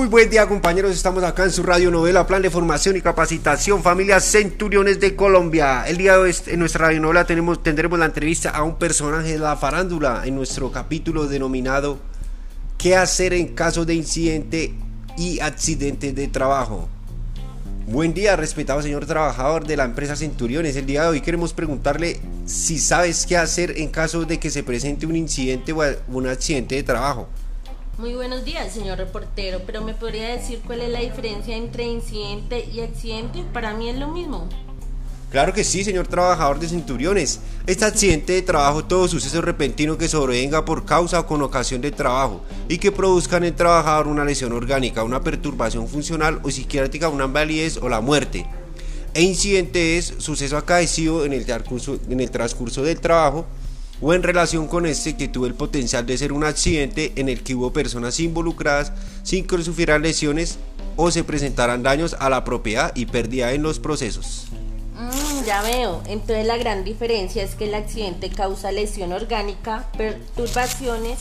Muy buen día compañeros, estamos acá en su radio novela, plan de formación y capacitación, familias Centuriones de Colombia. El día de hoy en nuestra radio novela tendremos la entrevista a un personaje de la farándula en nuestro capítulo denominado ¿Qué hacer en caso de incidente y accidente de trabajo? Buen día, respetado señor trabajador de la empresa Centuriones. El día de hoy queremos preguntarle si sabes qué hacer en caso de que se presente un incidente o un accidente de trabajo. Muy buenos días, señor reportero, pero ¿me podría decir cuál es la diferencia entre incidente y accidente? Para mí es lo mismo. Claro que sí, señor trabajador de Centuriones. Este accidente de trabajo, todo suceso repentino que sobrevenga por causa o con ocasión de trabajo y que produzca en el trabajador una lesión orgánica, una perturbación funcional o psiquiátrica, una invalidez o la muerte. E incidente es suceso acaecido en el en el transcurso del trabajo o en relación con este que tuvo el potencial de ser un accidente en el que hubo personas involucradas sin que sufrieran lesiones o se presentaran daños a la propiedad y pérdida en los procesos. Mm, ya veo, entonces la gran diferencia es que el accidente causa lesión orgánica, perturbaciones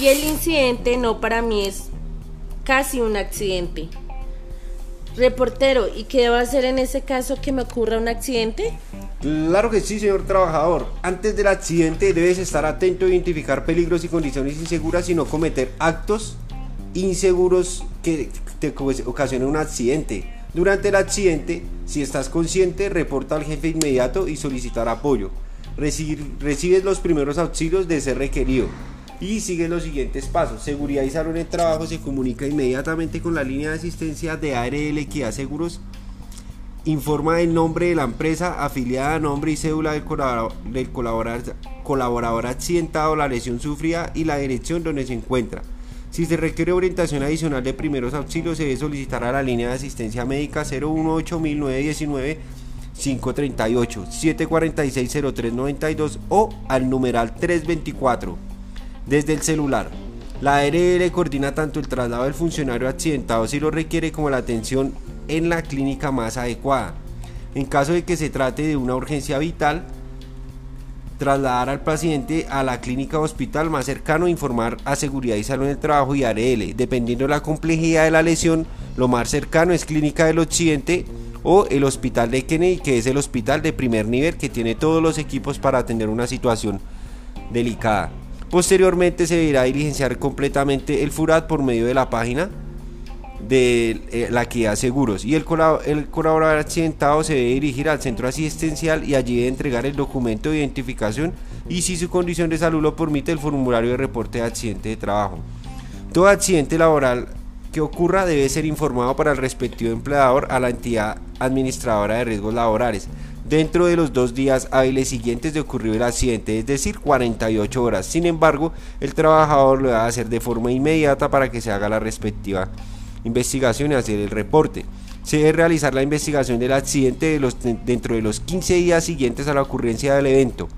y el incidente no para mí es casi un accidente. Reportero, ¿y qué debo hacer en ese caso que me ocurra un accidente? Claro que sí, señor trabajador. Antes del accidente debes estar atento a identificar peligros y condiciones inseguras y no cometer actos inseguros que te ocasionen un accidente. Durante el accidente, si estás consciente, reporta al jefe inmediato y solicitar apoyo. recibes los primeros auxilios de ser requerido y sigue los siguientes pasos. Seguridad y salud en trabajo se comunica inmediatamente con la línea de asistencia de ARL Equidad Seguros informa el nombre de la empresa afiliada, nombre y cédula del colaborador, accidentado, la lesión sufrida y la dirección donde se encuentra. Si se requiere orientación adicional de primeros auxilios, se debe solicitar a la línea de asistencia médica 018 1919 538 746 0392 o al numeral 324 desde el celular. La ARL coordina tanto el traslado del funcionario accidentado si lo requiere como la atención en la clínica más adecuada. En caso de que se trate de una urgencia vital, trasladar al paciente a la clínica o hospital más cercano e informar a Seguridad y Salud en el Trabajo y ARL. Dependiendo de la complejidad de la lesión, lo más cercano es Clínica del Occidente o el Hospital de Kennedy, que es el hospital de primer nivel que tiene todos los equipos para atender una situación delicada. Posteriormente se deberá diligenciar completamente el FURAT por medio de la página de eh, la equidad seguros y el, colaborador accidentado se debe dirigir al centro asistencial y allí debe entregar el documento de identificación y si su condición de salud lo permite el formulario de reporte de accidente de trabajo. Todo accidente laboral que ocurra debe ser informado para el respectivo empleador a la entidad administradora de riesgos laborales dentro de los dos días hábiles siguientes de ocurrir el accidente, es decir, 48 horas. Sin embargo, el trabajador lo debe hacer de forma inmediata para que se haga la respectiva investigación y hacer el reporte. Se debe realizar la investigación del accidente dentro de los 15 días siguientes a la ocurrencia del evento.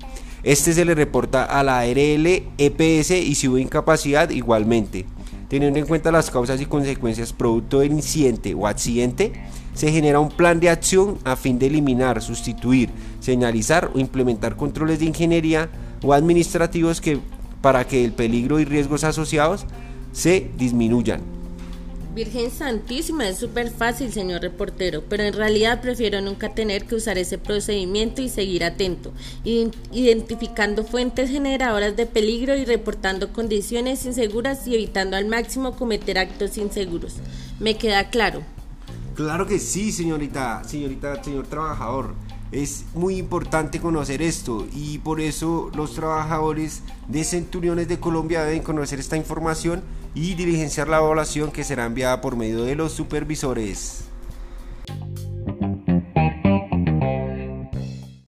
Este se le reporta a la ARL, EPS y si hubo incapacidad igualmente. Teniendo en cuenta las causas y consecuencias producto del incidente o accidente, se genera un plan de acción a fin de eliminar, sustituir, señalizar o implementar controles de ingeniería o administrativos que, para que el peligro y riesgos asociados se disminuyan. Virgen Santísima, es súper fácil, señor reportero, pero en realidad prefiero nunca tener que usar ese procedimiento y seguir atento, identificando fuentes generadoras de peligro y reportando condiciones inseguras y evitando al máximo cometer actos inseguros. ¿Me queda claro? Claro que sí, señorita, señorita, señor trabajador. Es muy importante conocer esto y por eso los trabajadores de Centuriones de Colombia deben conocer esta información y diligenciar la evaluación que será enviada por medio de los supervisores.